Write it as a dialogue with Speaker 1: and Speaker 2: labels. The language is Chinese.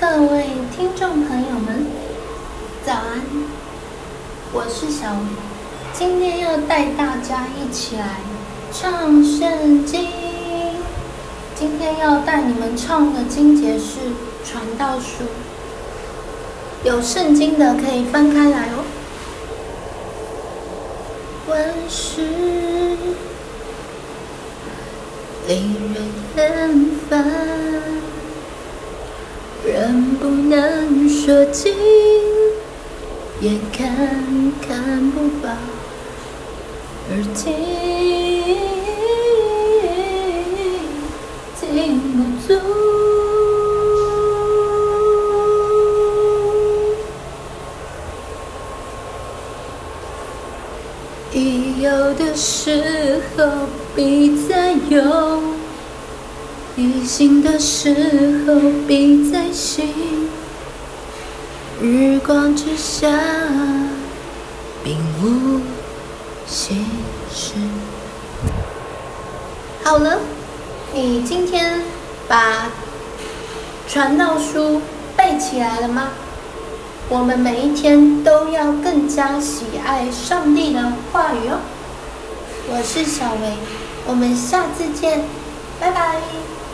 Speaker 1: 各位听众朋友们，早安！我是小薇，今天要带大家一起来唱圣经。今天要带你们唱的经节是《传道书》，有圣经的可以翻开来哦。万事令人厌烦。能不能说尽，也看看不饱，而听听不足。一有的时候必再有。一醒的时候必再醒，日光之下并无新事。好了，你今天把传道书背起来了吗？我们每一天都要更加喜爱上帝的话语哦。我是小薇，我们下次见，拜拜。